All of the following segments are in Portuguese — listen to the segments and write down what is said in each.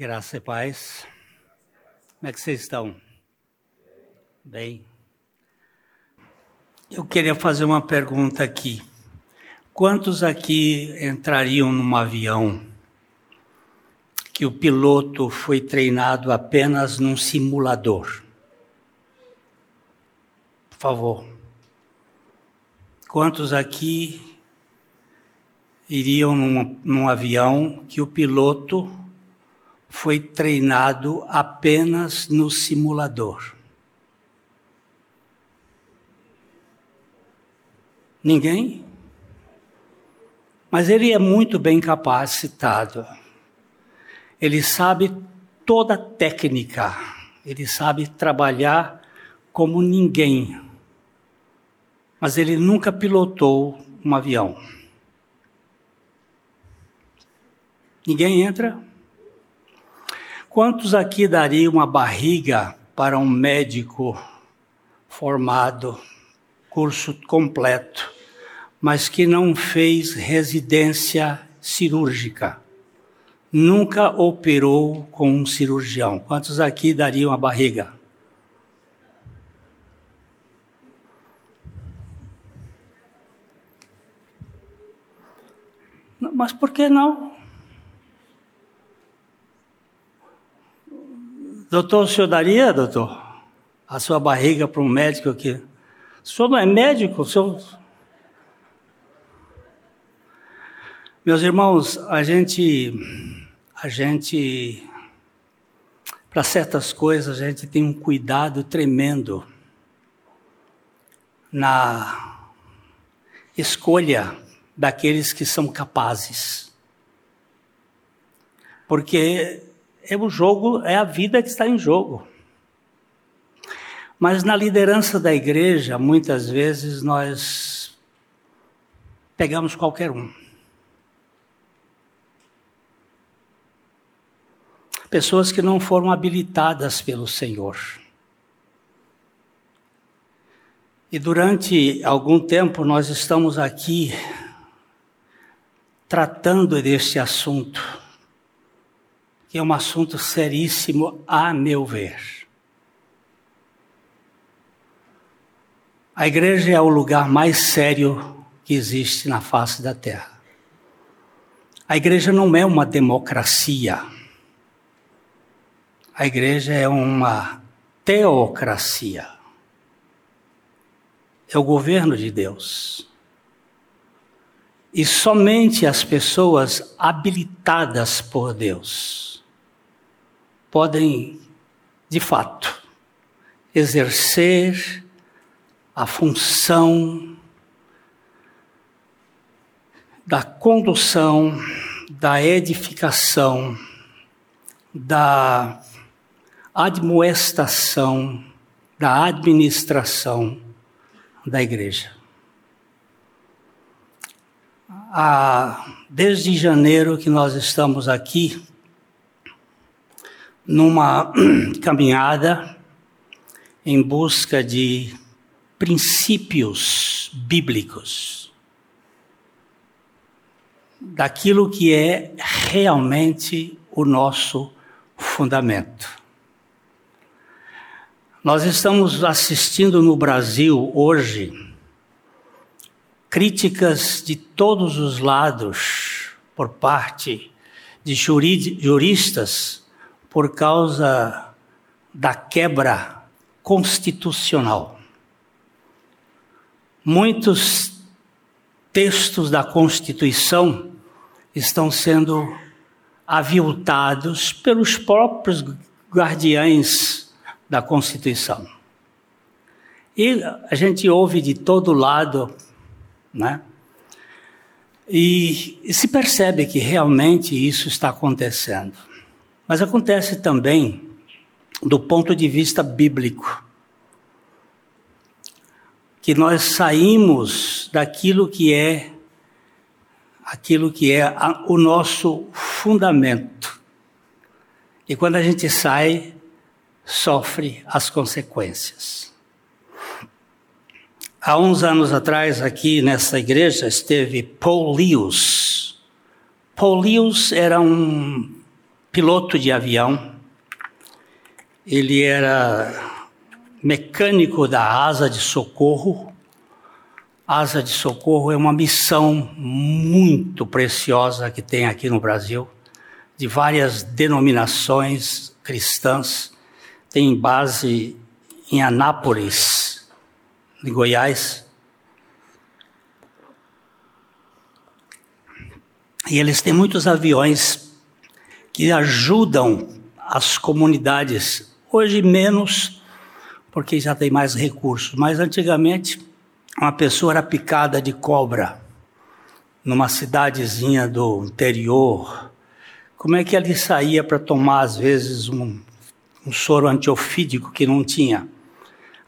Graça e paz. Como é que vocês estão? Bem. Eu queria fazer uma pergunta aqui. Quantos aqui entrariam num avião que o piloto foi treinado apenas num simulador? Por favor. Quantos aqui iriam num, num avião que o piloto foi treinado apenas no simulador. Ninguém? Mas ele é muito bem capacitado. Ele sabe toda a técnica. Ele sabe trabalhar como ninguém. Mas ele nunca pilotou um avião. Ninguém entra? Quantos aqui dariam uma barriga para um médico formado, curso completo, mas que não fez residência cirúrgica? Nunca operou com um cirurgião. Quantos aqui dariam a barriga? Mas por que não? Doutor, o senhor daria, doutor, a sua barriga para um médico aqui? O senhor não é médico? O senhor... Meus irmãos, a gente, a gente, para certas coisas, a gente tem um cuidado tremendo na escolha daqueles que são capazes. Porque é o jogo, é a vida que está em jogo. Mas na liderança da igreja, muitas vezes nós pegamos qualquer um. Pessoas que não foram habilitadas pelo Senhor. E durante algum tempo nós estamos aqui tratando deste assunto que é um assunto seríssimo, a meu ver. A igreja é o lugar mais sério que existe na face da terra. A igreja não é uma democracia. A igreja é uma teocracia. É o governo de Deus. E somente as pessoas habilitadas por Deus podem, de fato, exercer a função da condução, da edificação, da admoestação, da administração da igreja. Ah, desde janeiro que nós estamos aqui, numa caminhada em busca de princípios bíblicos, daquilo que é realmente o nosso fundamento. Nós estamos assistindo no Brasil hoje críticas de todos os lados por parte de juristas por causa da quebra constitucional. Muitos textos da Constituição estão sendo aviltados pelos próprios guardiães da Constituição. E a gente ouve de todo lado, né? E, e se percebe que realmente isso está acontecendo. Mas acontece também do ponto de vista bíblico. Que nós saímos daquilo que é aquilo que é a, o nosso fundamento. E quando a gente sai, sofre as consequências. Há uns anos atrás, aqui nessa igreja, esteve Paul Lewis. Paul Lewis era um piloto de avião, ele era mecânico da asa de socorro. Asa de socorro é uma missão muito preciosa que tem aqui no Brasil, de várias denominações cristãs. Tem base em Anápolis, em Goiás. E eles têm muitos aviões que ajudam as comunidades. Hoje menos, porque já tem mais recursos, mas antigamente uma pessoa era picada de cobra numa cidadezinha do interior. Como é que ele saía para tomar, às vezes, um, um soro antiofídico que não tinha?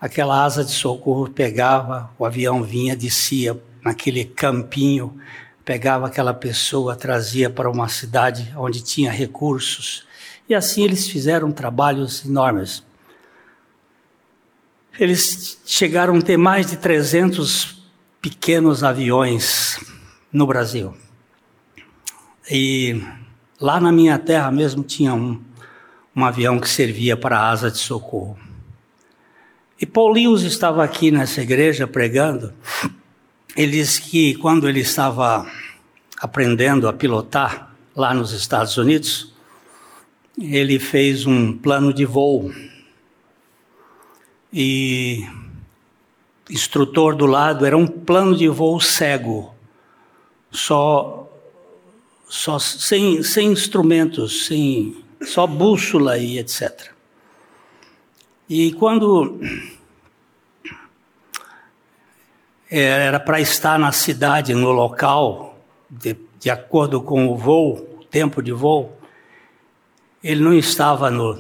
Aquela asa de socorro pegava, o avião vinha, descia naquele campinho, pegava aquela pessoa, trazia para uma cidade onde tinha recursos. E assim eles fizeram trabalhos enormes. Eles chegaram a ter mais de 300 pequenos aviões no Brasil. E lá na minha terra mesmo tinha um, um avião que servia para a asa de socorro. E Paulinho estava aqui nessa igreja pregando ele disse que quando ele estava aprendendo a pilotar lá nos Estados Unidos, ele fez um plano de voo. E instrutor do lado era um plano de voo cego, só, só sem, sem instrumentos, sem, só bússola e etc. E quando era para estar na cidade, no local, de, de acordo com o voo, tempo de voo. Ele não estava no,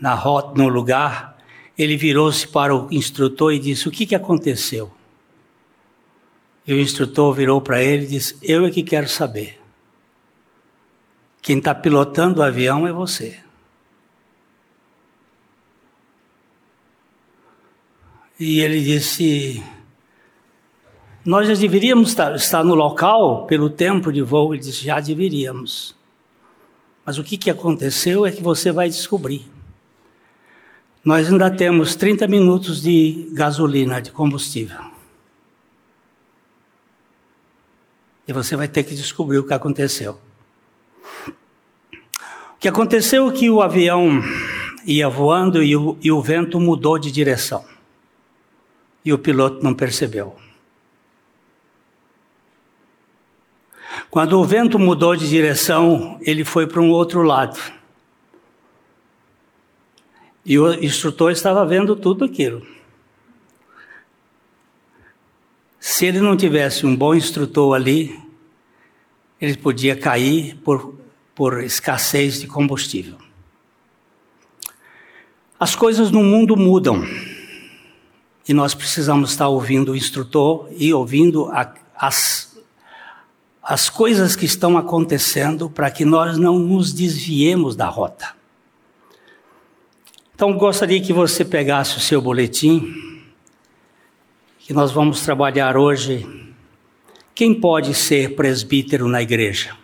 na rota, no lugar. Ele virou-se para o instrutor e disse: O que, que aconteceu? E o instrutor virou para ele e disse: Eu é que quero saber. Quem está pilotando o avião é você. E ele disse: nós já deveríamos estar, estar no local pelo tempo de voo. Ele disse: já deveríamos. Mas o que, que aconteceu é que você vai descobrir. Nós ainda temos 30 minutos de gasolina, de combustível. E você vai ter que descobrir o que aconteceu. O que aconteceu é que o avião ia voando e o, e o vento mudou de direção. E o piloto não percebeu. Quando o vento mudou de direção, ele foi para um outro lado. E o instrutor estava vendo tudo aquilo. Se ele não tivesse um bom instrutor ali, ele podia cair por, por escassez de combustível. As coisas no mundo mudam. E nós precisamos estar ouvindo o instrutor e ouvindo a, as as coisas que estão acontecendo para que nós não nos desviemos da rota. Então, gostaria que você pegasse o seu boletim, que nós vamos trabalhar hoje. Quem pode ser presbítero na igreja?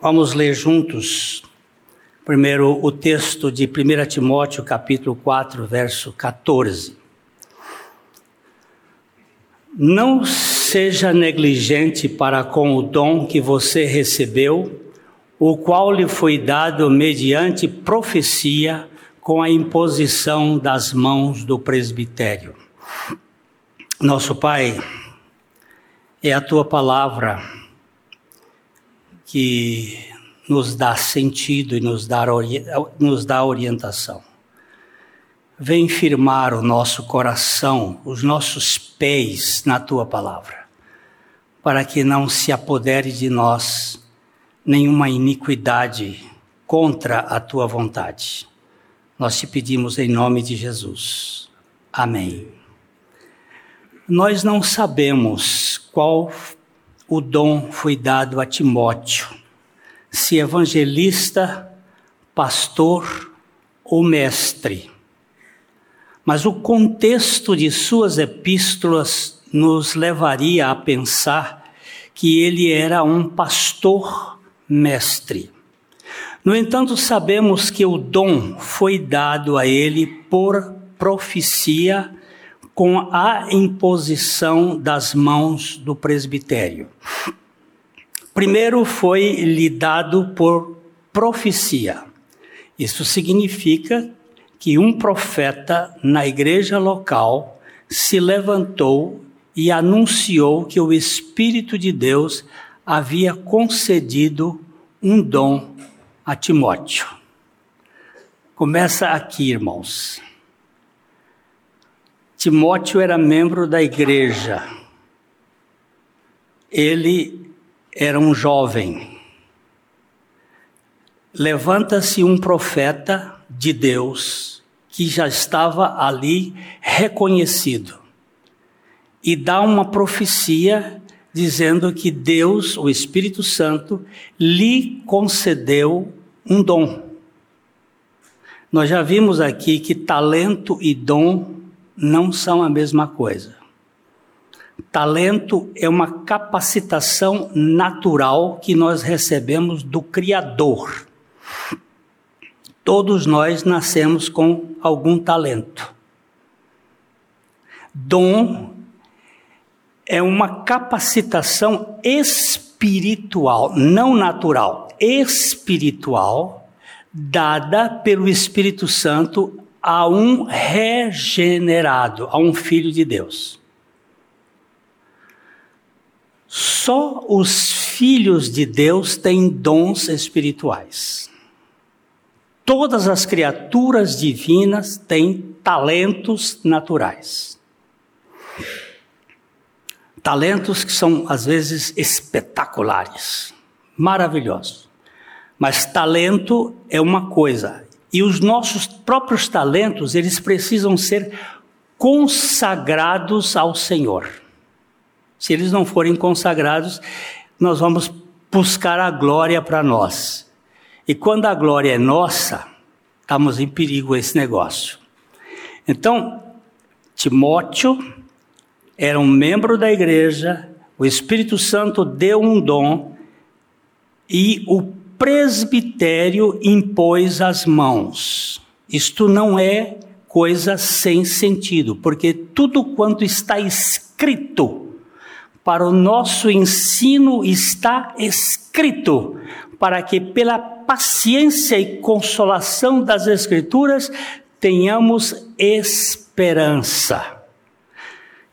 Vamos ler juntos primeiro o texto de 1 Timóteo, capítulo 4, verso 14. Não seja negligente para com o dom que você recebeu, o qual lhe foi dado mediante profecia com a imposição das mãos do presbitério. Nosso Pai, é a tua palavra que nos dá sentido e nos dá, nos dá orientação. Vem firmar o nosso coração, os nossos pés na tua palavra para que não se apodere de nós nenhuma iniquidade contra a tua vontade. Nós te pedimos em nome de Jesus. Amém. Nós não sabemos qual o dom foi dado a Timóteo, se evangelista, pastor ou mestre. Mas o contexto de suas epístolas nos levaria a pensar que ele era um pastor mestre. No entanto, sabemos que o dom foi dado a ele por profecia com a imposição das mãos do presbitério. Primeiro foi lhe dado por profecia. Isso significa que um profeta na igreja local se levantou e anunciou que o Espírito de Deus havia concedido um dom a Timóteo. Começa aqui, irmãos. Timóteo era membro da igreja. Ele era um jovem. Levanta-se um profeta de Deus que já estava ali reconhecido e dá uma profecia dizendo que Deus, o Espírito Santo, lhe concedeu um dom. Nós já vimos aqui que talento e dom não são a mesma coisa. Talento é uma capacitação natural que nós recebemos do Criador. Todos nós nascemos com algum talento. Dom é uma capacitação espiritual, não natural, espiritual, dada pelo Espírito Santo a um regenerado, a um filho de Deus. Só os filhos de Deus têm dons espirituais. Todas as criaturas divinas têm talentos naturais. Talentos que são, às vezes, espetaculares, maravilhosos. Mas talento é uma coisa, e os nossos próprios talentos, eles precisam ser consagrados ao Senhor. Se eles não forem consagrados, nós vamos buscar a glória para nós. E quando a glória é nossa, estamos em perigo esse negócio. Então, Timóteo era um membro da igreja, o Espírito Santo deu um dom e o presbitério impôs as mãos. Isto não é coisa sem sentido, porque tudo quanto está escrito para o nosso ensino está escrito, para que pela paciência e consolação das Escrituras tenhamos esperança.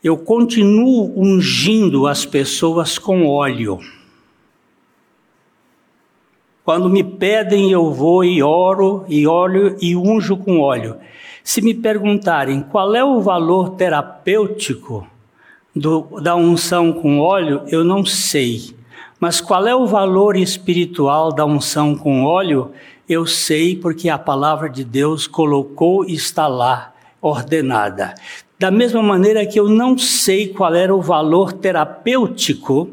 Eu continuo ungindo as pessoas com óleo. Quando me pedem, eu vou e oro, e óleo e unjo com óleo. Se me perguntarem qual é o valor terapêutico do, da unção com óleo, eu não sei. Mas qual é o valor espiritual da unção com óleo? Eu sei porque a palavra de Deus colocou e está lá, ordenada. Da mesma maneira que eu não sei qual era o valor terapêutico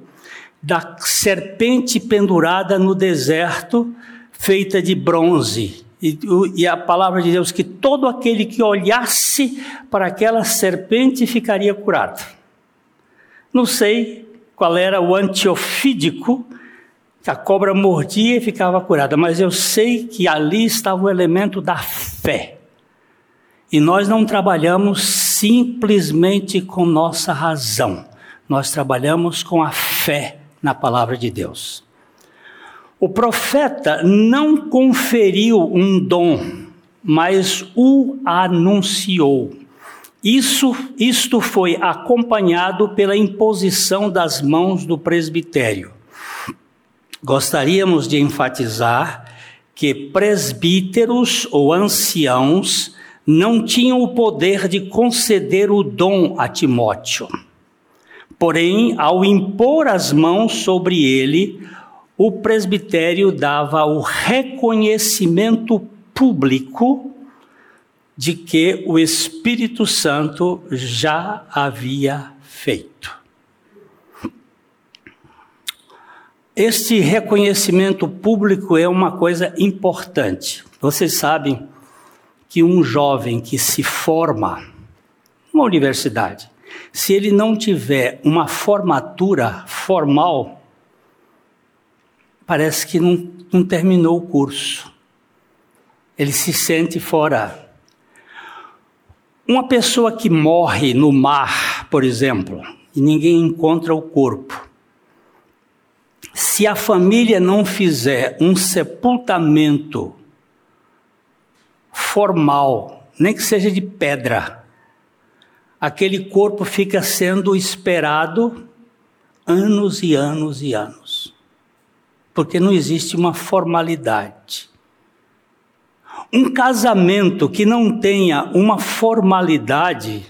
da serpente pendurada no deserto, feita de bronze. E, e, a palavra de Deus que todo aquele que olhasse para aquela serpente ficaria curado. Não sei qual era o antiofídico que a cobra mordia e ficava curada, mas eu sei que ali estava o elemento da fé. E nós não trabalhamos simplesmente com nossa razão, nós trabalhamos com a fé na palavra de Deus. O profeta não conferiu um dom, mas o anunciou. Isso, isto foi acompanhado pela imposição das mãos do presbitério. Gostaríamos de enfatizar que presbíteros ou anciãos não tinham o poder de conceder o dom a Timóteo. Porém, ao impor as mãos sobre ele, o presbitério dava o reconhecimento público de que o Espírito Santo já havia feito. Este reconhecimento público é uma coisa importante. Vocês sabem que um jovem que se forma numa universidade, se ele não tiver uma formatura formal, parece que não, não terminou o curso. Ele se sente fora. Uma pessoa que morre no mar, por exemplo, e ninguém encontra o corpo. Se a família não fizer um sepultamento formal, nem que seja de pedra, aquele corpo fica sendo esperado anos e anos e anos. Porque não existe uma formalidade. Um casamento que não tenha uma formalidade,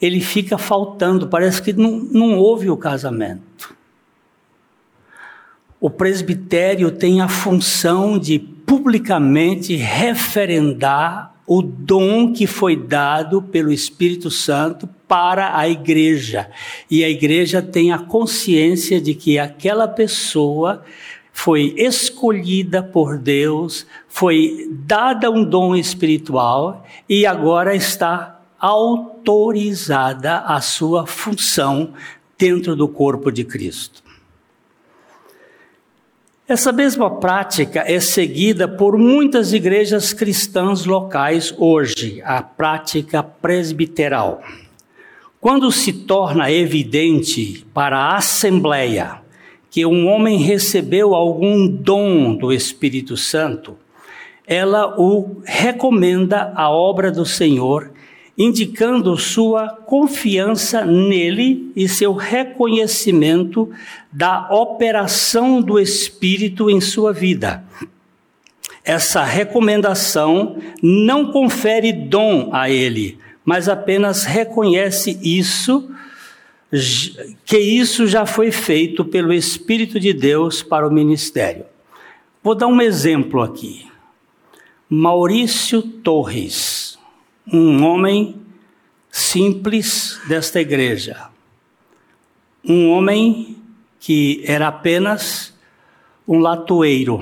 ele fica faltando, parece que não, não houve o casamento. O presbitério tem a função de publicamente referendar o dom que foi dado pelo Espírito Santo para a igreja. E a igreja tem a consciência de que aquela pessoa foi escolhida por Deus, foi dada um dom espiritual e agora está autorizada a sua função dentro do corpo de Cristo. Essa mesma prática é seguida por muitas igrejas cristãs locais hoje, a prática presbiteral. Quando se torna evidente para a Assembleia que um homem recebeu algum dom do Espírito Santo, ela o recomenda à obra do Senhor indicando sua confiança nele e seu reconhecimento da operação do Espírito em sua vida. Essa recomendação não confere dom a ele, mas apenas reconhece isso, que isso já foi feito pelo Espírito de Deus para o ministério. Vou dar um exemplo aqui. Maurício Torres um homem simples desta igreja, um homem que era apenas um latoeiro,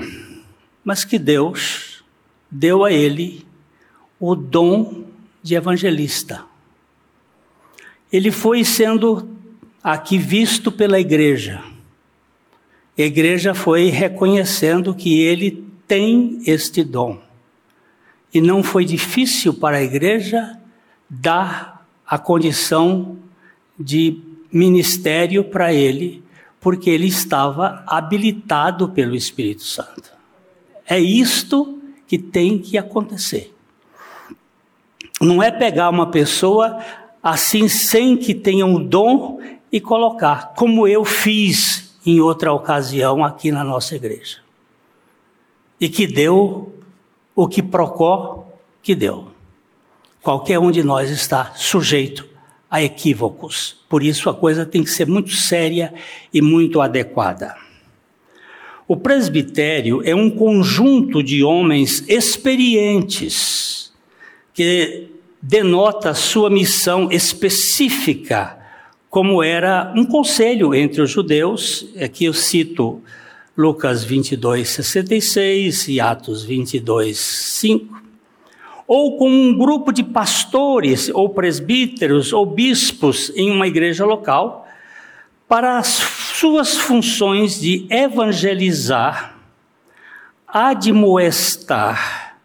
mas que Deus deu a ele o dom de evangelista. Ele foi sendo aqui visto pela igreja. A igreja foi reconhecendo que ele tem este dom. E não foi difícil para a igreja dar a condição de ministério para ele, porque ele estava habilitado pelo Espírito Santo. É isto que tem que acontecer. Não é pegar uma pessoa assim sem que tenha um dom e colocar, como eu fiz em outra ocasião aqui na nossa igreja. E que deu o que Procó que deu. Qualquer um de nós está sujeito a equívocos. Por isso a coisa tem que ser muito séria e muito adequada. O presbitério é um conjunto de homens experientes que denota sua missão específica, como era um conselho entre os judeus, aqui eu cito Lucas 22, 66 e Atos 22, 5. Ou com um grupo de pastores, ou presbíteros, ou bispos em uma igreja local, para as suas funções de evangelizar, admoestar,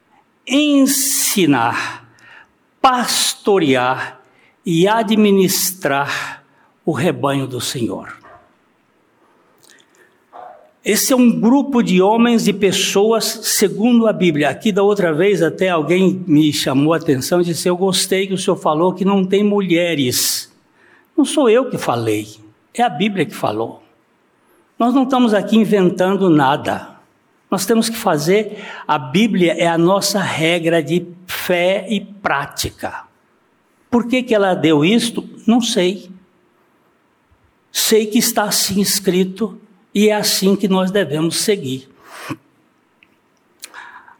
ensinar, pastorear e administrar o rebanho do Senhor. Esse é um grupo de homens e pessoas segundo a Bíblia. Aqui da outra vez até alguém me chamou a atenção e disse: Eu gostei que o senhor falou que não tem mulheres. Não sou eu que falei, é a Bíblia que falou. Nós não estamos aqui inventando nada. Nós temos que fazer, a Bíblia é a nossa regra de fé e prática. Por que, que ela deu isto? Não sei. Sei que está assim escrito e é assim que nós devemos seguir.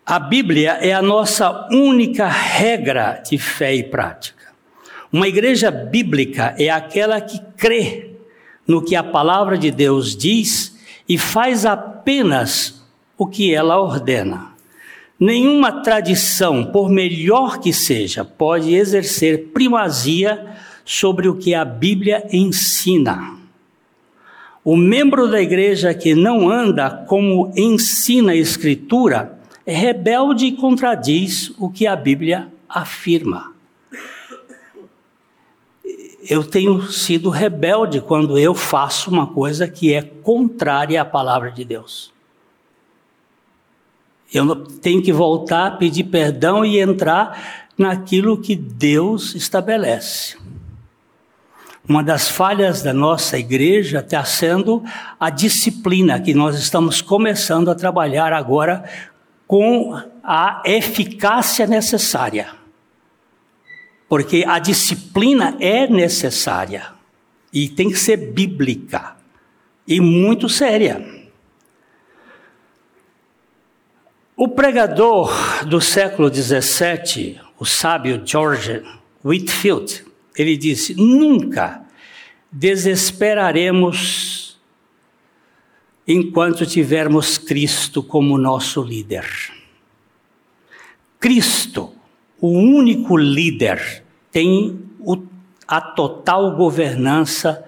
A Bíblia é a nossa única regra de fé e prática. Uma igreja bíblica é aquela que crê no que a palavra de Deus diz e faz apenas o que ela ordena. Nenhuma tradição, por melhor que seja, pode exercer primazia sobre o que a Bíblia ensina. O membro da igreja que não anda como ensina a Escritura é rebelde e contradiz o que a Bíblia afirma. Eu tenho sido rebelde quando eu faço uma coisa que é contrária à palavra de Deus. Eu tenho que voltar, pedir perdão e entrar naquilo que Deus estabelece. Uma das falhas da nossa igreja está sendo a disciplina, que nós estamos começando a trabalhar agora com a eficácia necessária. Porque a disciplina é necessária e tem que ser bíblica e muito séria. O pregador do século XVII, o sábio George Whitfield, ele disse: Nunca desesperaremos enquanto tivermos Cristo como nosso líder. Cristo, o único líder, tem o, a total governança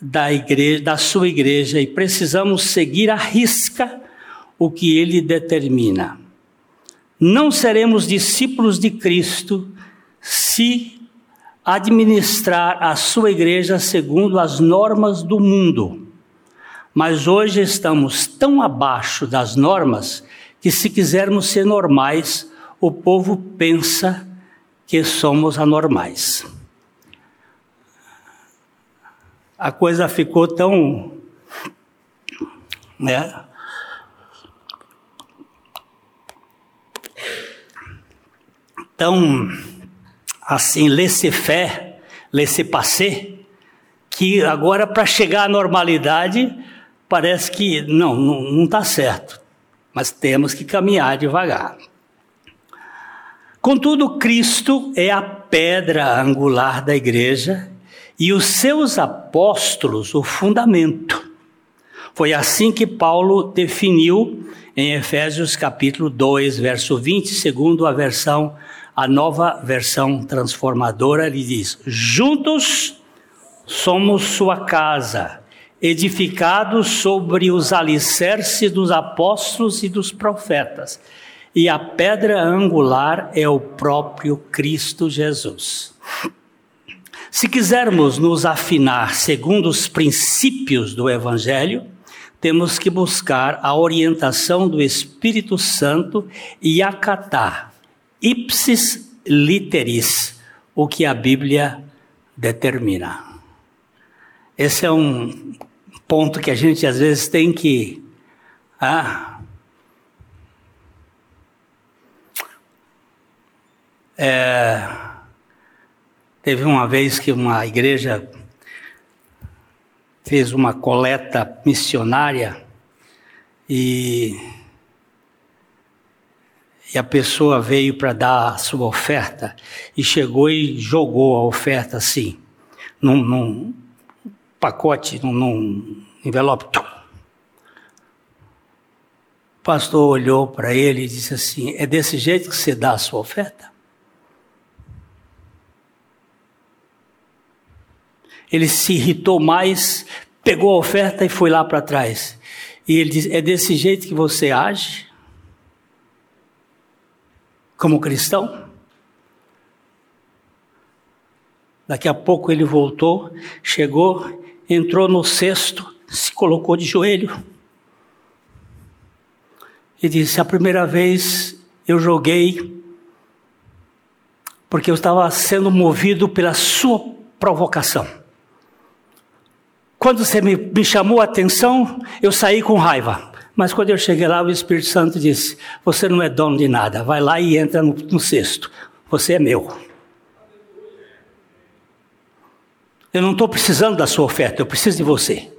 da, igreja, da sua igreja e precisamos seguir à risca o que ele determina. Não seremos discípulos de Cristo se administrar a sua igreja segundo as normas do mundo. Mas hoje estamos tão abaixo das normas que, se quisermos ser normais, o povo pensa que somos anormais. A coisa ficou tão. Né? tão assim, laissez-faire, laissez-passer, que agora para chegar à normalidade parece que não, não está certo, mas temos que caminhar devagar. Contudo, Cristo é a pedra angular da igreja e os seus apóstolos o fundamento. Foi assim que Paulo definiu em Efésios capítulo 2, verso 20, segundo a versão a nova versão transformadora, ele diz: Juntos somos sua casa, edificados sobre os alicerces dos apóstolos e dos profetas, e a pedra angular é o próprio Cristo Jesus. Se quisermos nos afinar segundo os princípios do Evangelho, temos que buscar a orientação do Espírito Santo e acatar ipsis literis, o que a Bíblia determina. Esse é um ponto que a gente às vezes tem que. Ah, é, teve uma vez que uma igreja fez uma coleta missionária e e a pessoa veio para dar a sua oferta e chegou e jogou a oferta assim, num, num pacote, num, num envelope. O pastor olhou para ele e disse assim: É desse jeito que você dá a sua oferta? Ele se irritou mais, pegou a oferta e foi lá para trás. E ele disse: É desse jeito que você age? Como cristão. Daqui a pouco ele voltou, chegou, entrou no cesto, se colocou de joelho e disse: A primeira vez eu joguei porque eu estava sendo movido pela sua provocação. Quando você me, me chamou a atenção, eu saí com raiva. Mas quando eu cheguei lá, o Espírito Santo disse: Você não é dono de nada, vai lá e entra no, no cesto. Você é meu. Eu não estou precisando da sua oferta, eu preciso de você.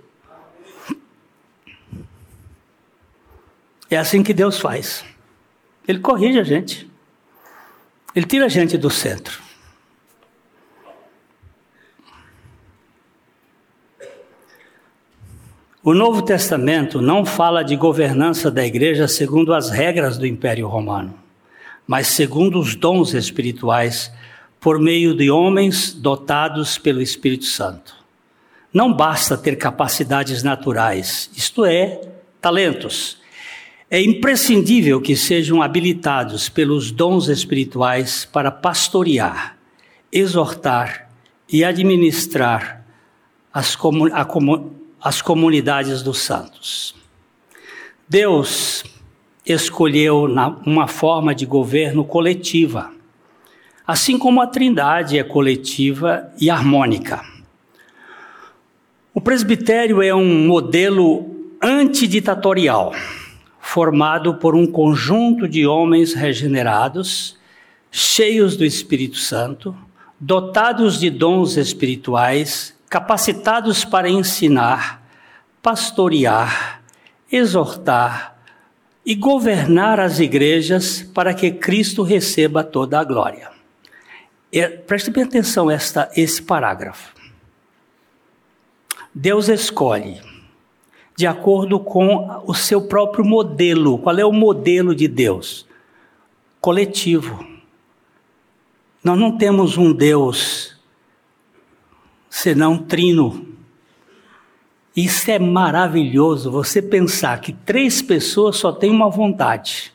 É assim que Deus faz. Ele corrige a gente. Ele tira a gente do centro. O Novo Testamento não fala de governança da igreja segundo as regras do Império Romano, mas segundo os dons espirituais por meio de homens dotados pelo Espírito Santo. Não basta ter capacidades naturais, isto é, talentos. É imprescindível que sejam habilitados pelos dons espirituais para pastorear, exortar e administrar as, comun as comunidades dos santos. Deus escolheu uma forma de governo coletiva, assim como a Trindade é coletiva e harmônica. O presbitério é um modelo antiditatorial, formado por um conjunto de homens regenerados, cheios do Espírito Santo, dotados de dons espirituais, capacitados para ensinar, pastorear, exortar e governar as igrejas para que Cristo receba toda a glória. E, preste bem atenção esta esse parágrafo. Deus escolhe de acordo com o seu próprio modelo. Qual é o modelo de Deus? Coletivo. Nós não temos um Deus senão trino. Isso é maravilhoso, você pensar que três pessoas só têm uma vontade.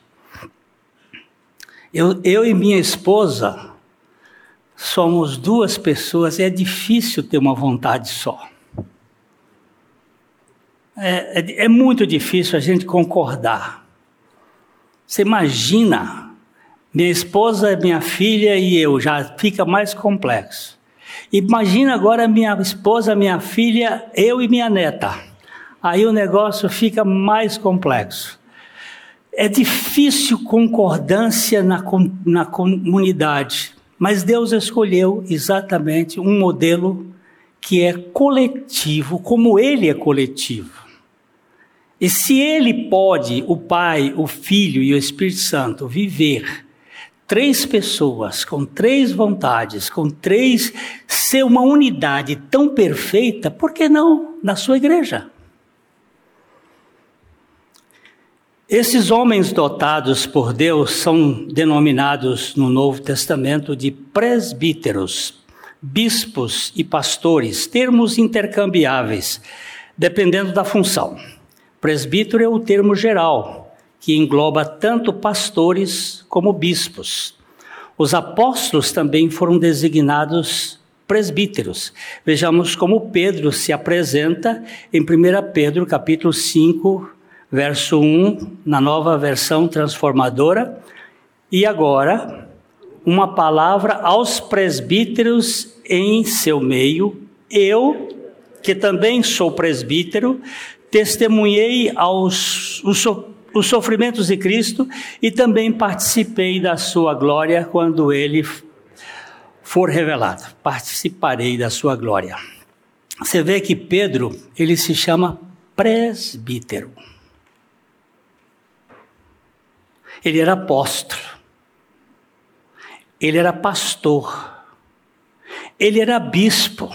Eu, eu e minha esposa somos duas pessoas, é difícil ter uma vontade só. É, é, é muito difícil a gente concordar. Você imagina, minha esposa, minha filha e eu, já fica mais complexo. Imagina agora minha esposa, minha filha, eu e minha neta. Aí o negócio fica mais complexo. É difícil concordância na, na comunidade, mas Deus escolheu exatamente um modelo que é coletivo, como Ele é coletivo. E se ele pode, o Pai, o Filho e o Espírito Santo, viver três pessoas com três vontades, com três, ser uma unidade tão perfeita, por que não na sua igreja? Esses homens dotados por Deus são denominados no Novo Testamento de presbíteros, bispos e pastores, termos intercambiáveis, dependendo da função. Presbítero é o termo geral, que engloba tanto pastores como bispos. Os apóstolos também foram designados presbíteros. Vejamos como Pedro se apresenta em 1 Pedro capítulo 5, verso 1, na nova versão transformadora. E agora, uma palavra aos presbíteros em seu meio. Eu, que também sou presbítero, testemunhei aos, os, os sofrimentos de Cristo e também participei da sua glória quando ele for revelado. Participarei da sua glória. Você vê que Pedro, ele se chama presbítero. Ele era apóstolo. Ele era pastor. Ele era bispo.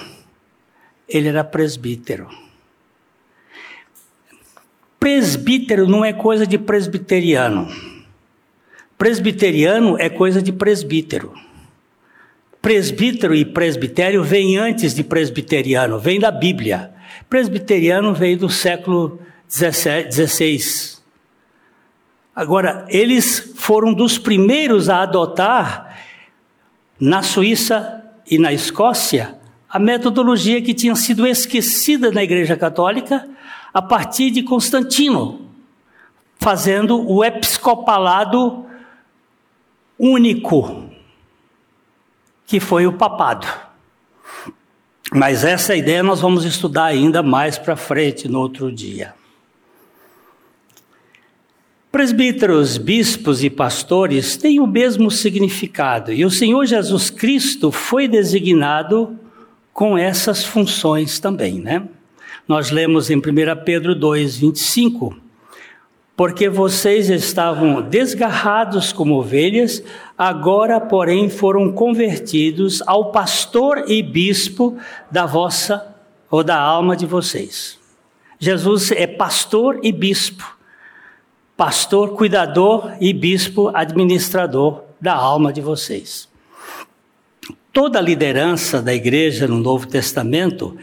Ele era presbítero. Presbítero não é coisa de presbiteriano. Presbiteriano é coisa de presbítero. Presbítero e presbitério vêm antes de presbiteriano, vem da Bíblia. Presbiteriano veio do século XVI. Agora, eles foram dos primeiros a adotar, na Suíça e na Escócia, a metodologia que tinha sido esquecida na Igreja Católica, a partir de Constantino, fazendo o episcopalado único, que foi o papado. Mas essa ideia nós vamos estudar ainda mais para frente no outro dia. Presbíteros, bispos e pastores têm o mesmo significado, e o Senhor Jesus Cristo foi designado com essas funções também, né? Nós lemos em 1 Pedro 2, 25: Porque vocês estavam desgarrados como ovelhas, agora, porém, foram convertidos ao pastor e bispo da vossa ou da alma de vocês. Jesus é pastor e bispo, pastor, cuidador e bispo, administrador da alma de vocês. Toda a liderança da igreja no Novo Testamento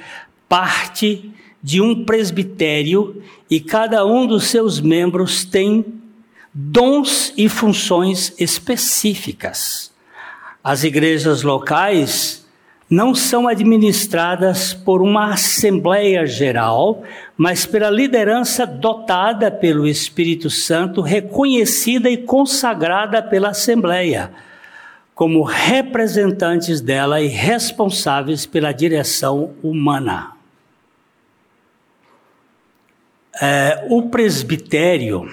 parte de um presbitério e cada um dos seus membros tem dons e funções específicas. As igrejas locais não são administradas por uma Assembleia Geral, mas pela liderança dotada pelo Espírito Santo, reconhecida e consagrada pela Assembleia, como representantes dela e responsáveis pela direção humana. É, o presbitério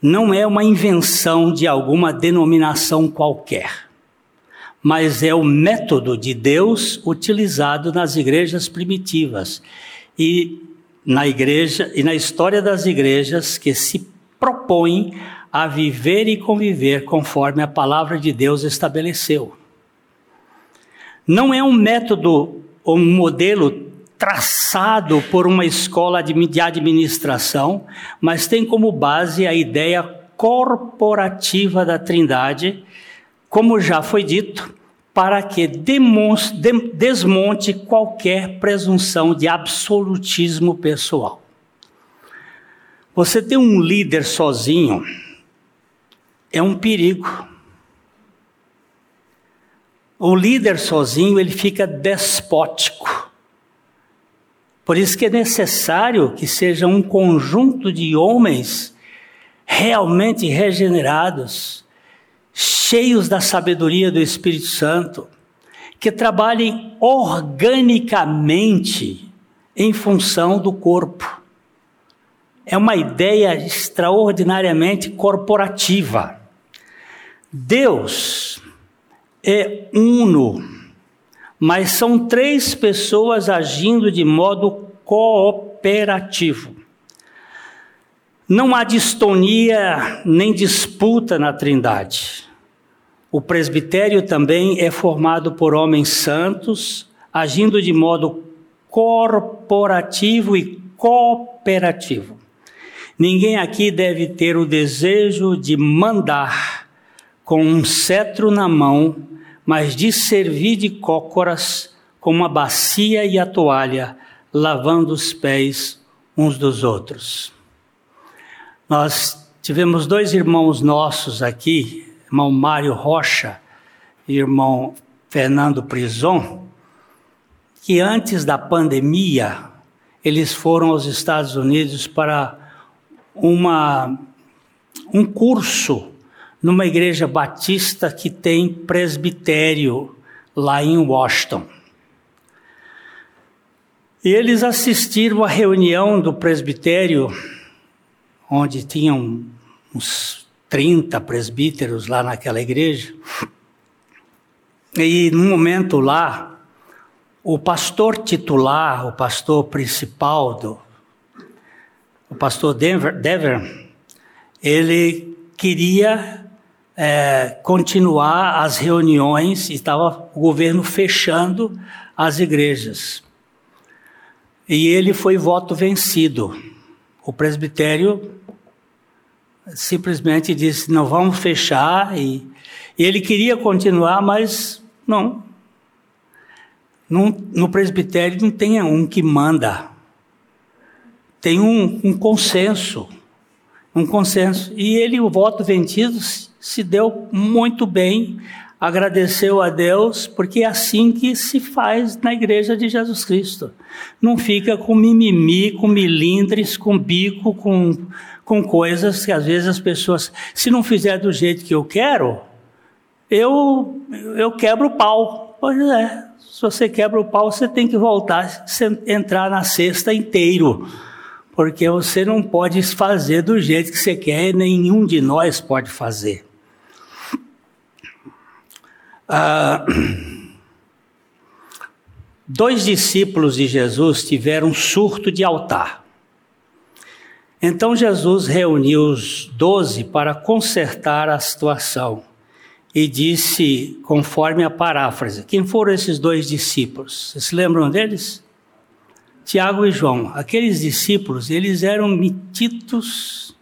não é uma invenção de alguma denominação qualquer mas é o método de Deus utilizado nas igrejas primitivas e na igreja e na história das igrejas que se propõem a viver e conviver conforme a palavra de Deus estabeleceu. Não é um método ou um modelo traçado por uma escola de administração, mas tem como base a ideia corporativa da Trindade como já foi dito, para que desmonte qualquer presunção de absolutismo pessoal. Você ter um líder sozinho é um perigo. O líder sozinho ele fica despótico. Por isso que é necessário que seja um conjunto de homens realmente regenerados, cheios da sabedoria do Espírito Santo, que trabalhem organicamente em função do corpo. É uma ideia extraordinariamente corporativa. Deus é uno, mas são três pessoas agindo de modo cooperativo. Não há distonia nem disputa na Trindade. O presbitério também é formado por homens santos, agindo de modo corporativo e cooperativo. Ninguém aqui deve ter o desejo de mandar com um cetro na mão, mas de servir de cócoras com uma bacia e a toalha, lavando os pés uns dos outros. Nós tivemos dois irmãos nossos aqui, irmão Mário Rocha e irmão Fernando Prison, que antes da pandemia eles foram aos Estados Unidos para uma, um curso numa igreja batista que tem presbitério lá em Washington. E eles assistiram à reunião do presbitério onde tinham uns 30 presbíteros lá naquela igreja. E no momento lá, o pastor titular, o pastor principal do o pastor Denver, Denver ele queria é, continuar as reuniões estava o governo fechando as igrejas. E ele foi voto vencido. O presbitério simplesmente disse: não vamos fechar. E, e ele queria continuar, mas não. No, no presbitério não tem um que manda, tem um, um consenso. Um consenso. E ele, o voto vencido, se deu muito bem, agradeceu a Deus, porque é assim que se faz na igreja de Jesus Cristo. Não fica com mimimi, com milindres, com bico, com com coisas que às vezes as pessoas, se não fizer do jeito que eu quero, eu, eu quebro o pau. Pois é, se você quebra o pau, você tem que voltar, entrar na cesta inteiro, porque você não pode fazer do jeito que você quer, nenhum de nós pode fazer. Ah, dois discípulos de Jesus tiveram um surto de altar. Então Jesus reuniu os doze para consertar a situação e disse, conforme a paráfrase: Quem foram esses dois discípulos? Vocês se lembram deles? Tiago e João. Aqueles discípulos, eles eram metidos.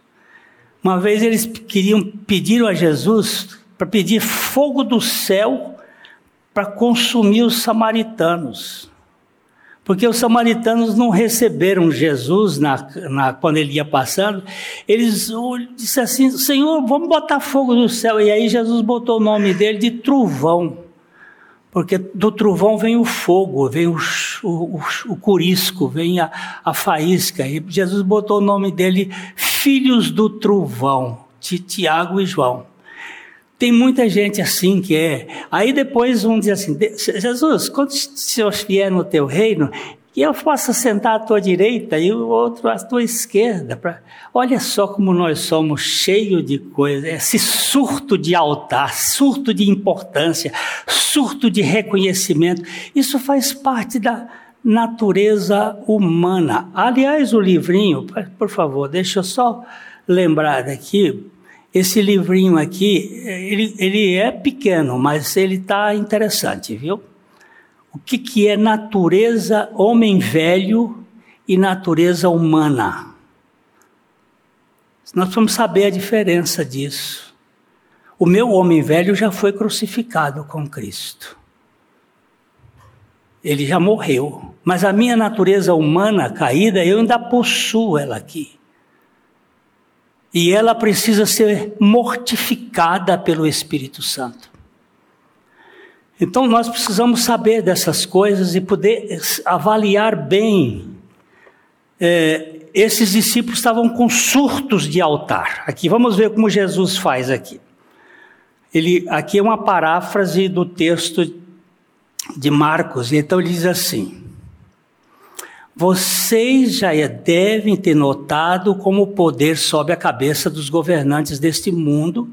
Uma vez eles queriam pediram a Jesus para pedir fogo do céu para consumir os samaritanos. Porque os samaritanos não receberam Jesus na, na, quando ele ia passando. Eles disseram assim: Senhor, vamos botar fogo no céu. E aí Jesus botou o nome dele de trovão. Porque do trovão vem o fogo, vem o, o, o curisco, vem a, a faísca. E Jesus botou o nome dele Filhos do Trovão, de Tiago e João. Tem muita gente assim que é. Aí depois vão dizer assim: Jesus, quando o Senhor vier no teu reino, que eu possa sentar à tua direita e o outro à tua esquerda. Pra... Olha só como nós somos cheios de coisas, esse surto de altar, surto de importância, surto de reconhecimento. Isso faz parte da natureza humana. Aliás, o livrinho, por favor, deixa eu só lembrar daqui, esse livrinho aqui, ele, ele é pequeno, mas ele está interessante, viu? O que, que é natureza homem velho e natureza humana? Nós vamos saber a diferença disso. O meu homem velho já foi crucificado com Cristo. Ele já morreu. Mas a minha natureza humana caída, eu ainda possuo ela aqui. E ela precisa ser mortificada pelo Espírito Santo. Então nós precisamos saber dessas coisas e poder avaliar bem. É, esses discípulos estavam com surtos de altar. Aqui vamos ver como Jesus faz aqui. Ele aqui é uma paráfrase do texto de Marcos. Então ele diz assim: vocês já devem ter notado como o poder sobe a cabeça dos governantes deste mundo,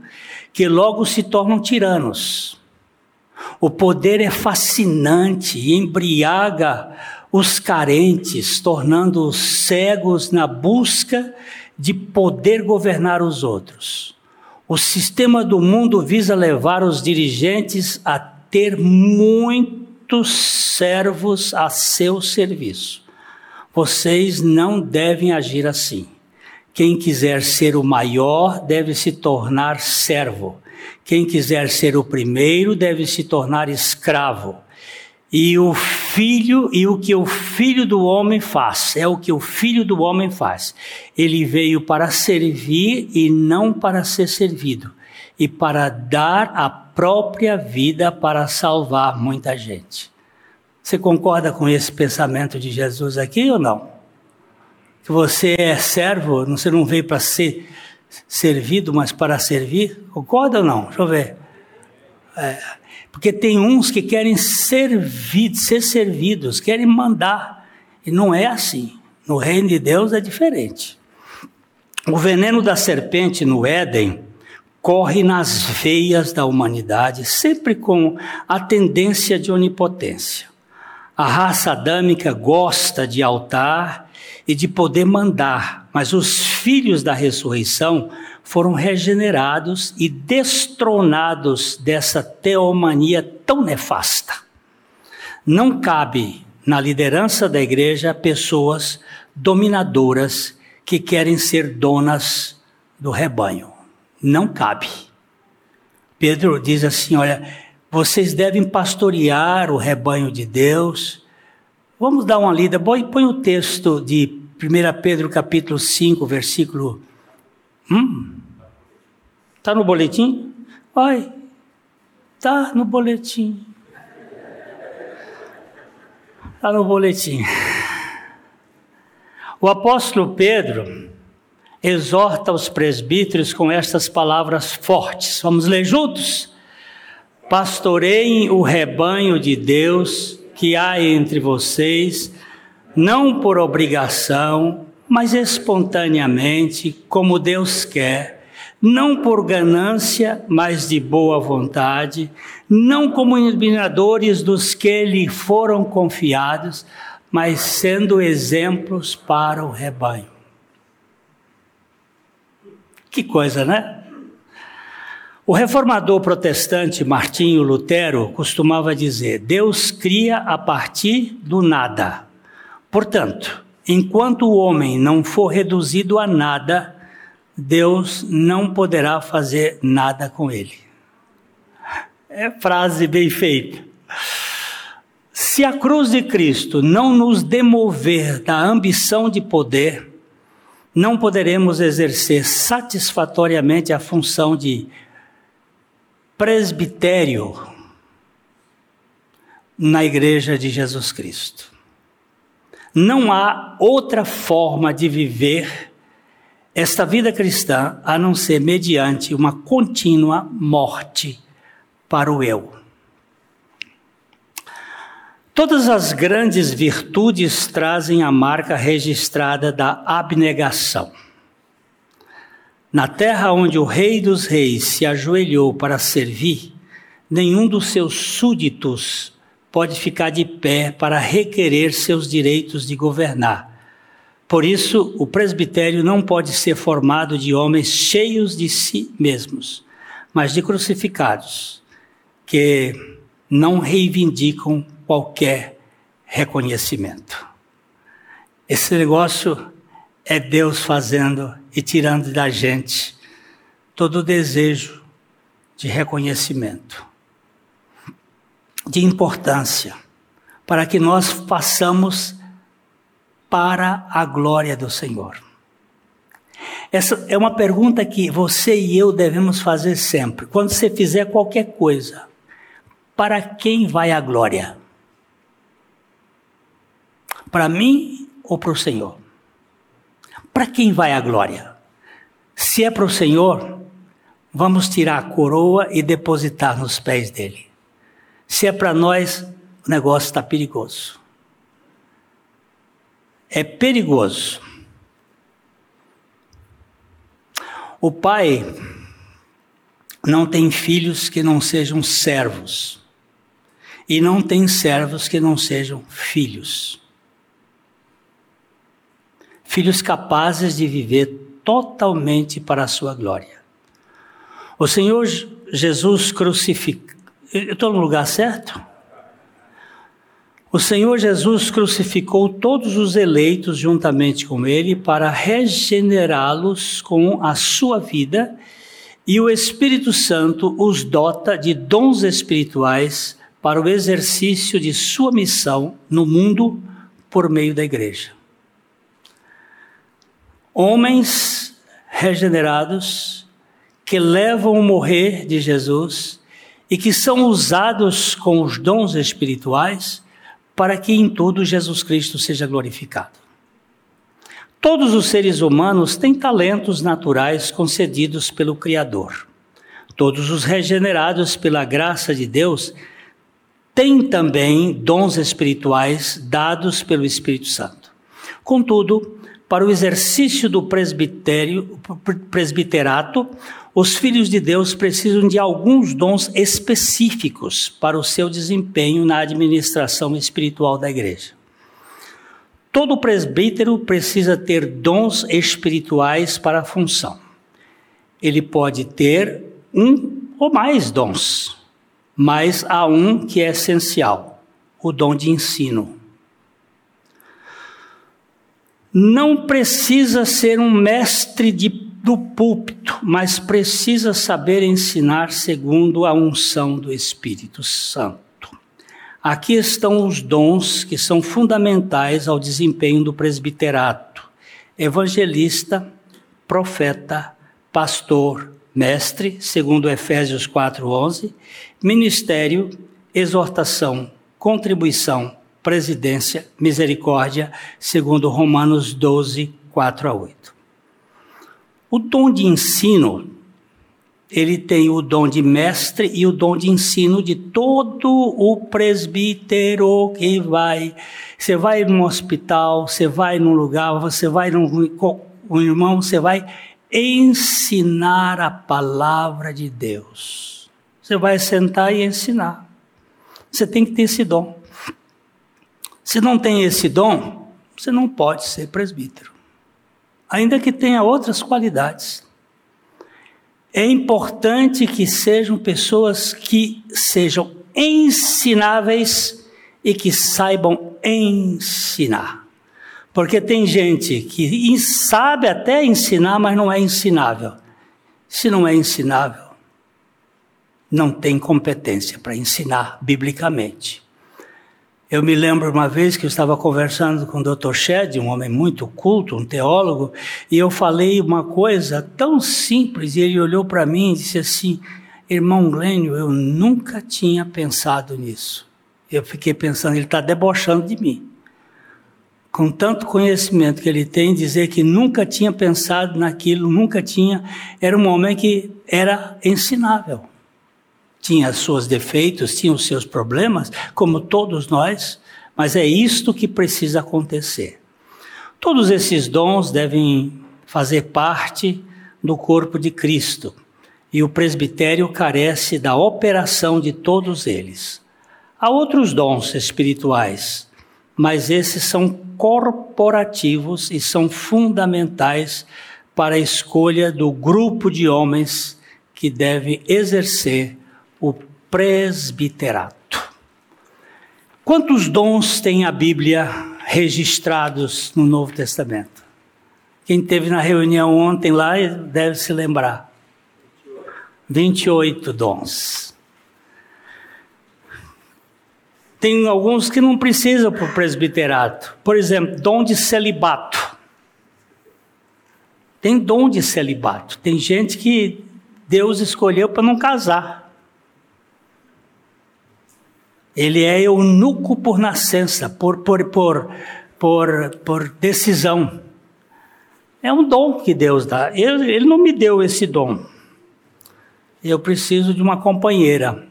que logo se tornam tiranos. O poder é fascinante e embriaga os carentes, tornando-os cegos na busca de poder governar os outros. O sistema do mundo visa levar os dirigentes a ter muitos servos a seu serviço vocês não devem agir assim. Quem quiser ser o maior deve se tornar servo. Quem quiser ser o primeiro deve se tornar escravo. E o filho, e o que o filho do homem faz, é o que o filho do homem faz. Ele veio para servir e não para ser servido, e para dar a própria vida para salvar muita gente. Você concorda com esse pensamento de Jesus aqui ou não? Que você é servo, você não veio para ser servido, mas para servir? Concorda ou não? Deixa eu ver. É, porque tem uns que querem servir, ser servidos, querem mandar. E não é assim. No reino de Deus é diferente. O veneno da serpente no Éden corre nas veias da humanidade, sempre com a tendência de onipotência. A raça adâmica gosta de altar e de poder mandar, mas os filhos da ressurreição foram regenerados e destronados dessa teomania tão nefasta. Não cabe na liderança da igreja pessoas dominadoras que querem ser donas do rebanho. Não cabe. Pedro diz assim: olha, vocês devem pastorear o rebanho de Deus. Vamos dar uma lida. Põe, o texto de 1 Pedro capítulo 5, versículo. Hum? Está no boletim? Vai. Está no boletim. Está no boletim. O apóstolo Pedro exorta os presbíteros com estas palavras fortes. Vamos ler juntos? Pastoreiem o rebanho de Deus que há entre vocês, não por obrigação, mas espontaneamente, como Deus quer, não por ganância, mas de boa vontade, não como admiradores dos que lhe foram confiados, mas sendo exemplos para o rebanho. Que coisa, né? O reformador protestante Martinho Lutero costumava dizer: Deus cria a partir do nada. Portanto, enquanto o homem não for reduzido a nada, Deus não poderá fazer nada com ele. É frase bem feita. Se a cruz de Cristo não nos demover da ambição de poder, não poderemos exercer satisfatoriamente a função de presbitério na Igreja de Jesus Cristo. Não há outra forma de viver esta vida cristã a não ser mediante uma contínua morte para o eu. Todas as grandes virtudes trazem a marca registrada da abnegação. Na terra onde o Rei dos Reis se ajoelhou para servir, nenhum dos seus súditos pode ficar de pé para requerer seus direitos de governar. Por isso, o presbitério não pode ser formado de homens cheios de si mesmos, mas de crucificados, que não reivindicam qualquer reconhecimento. Esse negócio é Deus fazendo e tirando da gente todo o desejo de reconhecimento, de importância, para que nós façamos para a glória do Senhor. Essa é uma pergunta que você e eu devemos fazer sempre. Quando você fizer qualquer coisa, para quem vai a glória? Para mim ou para o Senhor? Para quem vai a glória? Se é para o Senhor, vamos tirar a coroa e depositar nos pés dele. Se é para nós, o negócio está perigoso. É perigoso. O pai não tem filhos que não sejam servos, e não tem servos que não sejam filhos filhos capazes de viver totalmente para a sua glória. O Senhor Jesus crucificou. Eu estou no lugar certo? O Senhor Jesus crucificou todos os eleitos juntamente com Ele para regenerá-los com a sua vida, e o Espírito Santo os dota de dons espirituais para o exercício de sua missão no mundo por meio da igreja homens regenerados que levam o morrer de Jesus e que são usados com os dons espirituais para que em tudo Jesus Cristo seja glorificado. Todos os seres humanos têm talentos naturais concedidos pelo Criador. Todos os regenerados pela graça de Deus têm também dons espirituais dados pelo Espírito Santo. Contudo, para o exercício do presbitério, presbiterato, os filhos de Deus precisam de alguns dons específicos para o seu desempenho na administração espiritual da igreja. Todo presbítero precisa ter dons espirituais para a função. Ele pode ter um ou mais dons, mas há um que é essencial: o dom de ensino não precisa ser um mestre de, do púlpito, mas precisa saber ensinar segundo a unção do Espírito Santo. Aqui estão os dons que são fundamentais ao desempenho do presbiterato: evangelista, profeta, pastor, mestre, segundo Efésios 4:11, ministério, exortação, contribuição, presidência, misericórdia, segundo Romanos 12, 4 a 8. O dom de ensino, ele tem o dom de mestre e o dom de ensino de todo o presbítero que vai. Você vai num hospital, você vai num lugar, você vai num um irmão, você vai ensinar a palavra de Deus. Você vai sentar e ensinar. Você tem que ter esse dom. Se não tem esse dom, você não pode ser presbítero, ainda que tenha outras qualidades. É importante que sejam pessoas que sejam ensináveis e que saibam ensinar. Porque tem gente que sabe até ensinar, mas não é ensinável. Se não é ensinável, não tem competência para ensinar biblicamente. Eu me lembro uma vez que eu estava conversando com o Dr. Shed, um homem muito culto, um teólogo, e eu falei uma coisa tão simples, e ele olhou para mim e disse assim: Irmão Glênio, eu nunca tinha pensado nisso. Eu fiquei pensando, ele está debochando de mim. Com tanto conhecimento que ele tem, dizer que nunca tinha pensado naquilo, nunca tinha. Era um homem que era ensinável tinha seus defeitos, tinha os seus problemas, como todos nós, mas é isto que precisa acontecer. Todos esses dons devem fazer parte do corpo de Cristo, e o presbitério carece da operação de todos eles. Há outros dons espirituais, mas esses são corporativos e são fundamentais para a escolha do grupo de homens que deve exercer o presbiterato. Quantos dons tem a Bíblia registrados no Novo Testamento? Quem teve na reunião ontem lá deve se lembrar. 28 dons. Tem alguns que não precisam para o presbiterato. Por exemplo, dom de celibato. Tem dom de celibato. Tem gente que Deus escolheu para não casar. Ele é eunuco por nascença, por, por, por, por, por decisão. É um dom que Deus dá. Ele, ele não me deu esse dom. Eu preciso de uma companheira.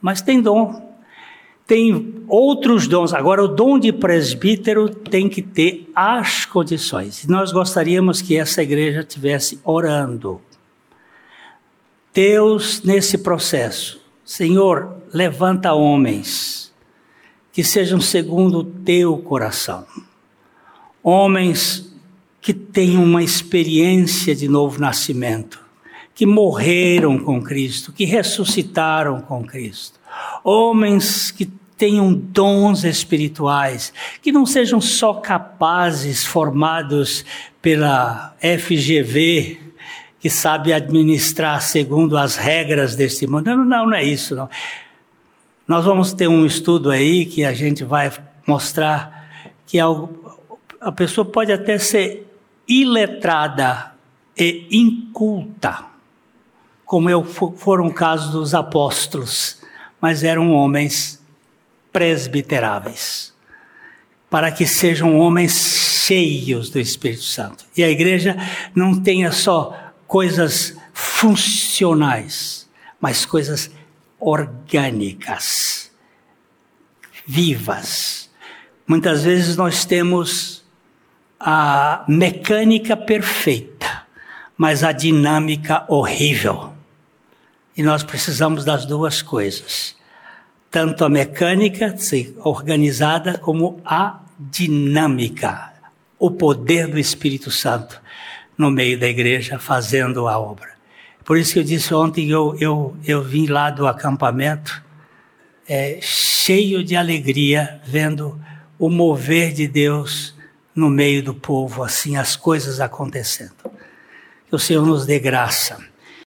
Mas tem dom. Tem outros dons. Agora, o dom de presbítero tem que ter as condições. Nós gostaríamos que essa igreja tivesse orando. Deus, nesse processo, Senhor, levanta homens que sejam segundo o teu coração. Homens que tenham uma experiência de novo nascimento, que morreram com Cristo, que ressuscitaram com Cristo. Homens que tenham dons espirituais, que não sejam só capazes, formados pela FGV, que sabe administrar segundo as regras deste mundo. Não, não, é isso, não. Nós vamos ter um estudo aí que a gente vai mostrar que a pessoa pode até ser iletrada e inculta, como eu, foram o caso dos apóstolos, mas eram homens presbiteráveis, para que sejam homens cheios do Espírito Santo. E a igreja não tenha só coisas funcionais, mas coisas orgânicas, vivas. Muitas vezes nós temos a mecânica perfeita, mas a dinâmica horrível. E nós precisamos das duas coisas. Tanto a mecânica ser organizada como a dinâmica, o poder do Espírito Santo no meio da igreja fazendo a obra. Por isso que eu disse ontem, eu, eu, eu vim lá do acampamento é, cheio de alegria, vendo o mover de Deus no meio do povo, assim, as coisas acontecendo. Que o Senhor nos dê graça.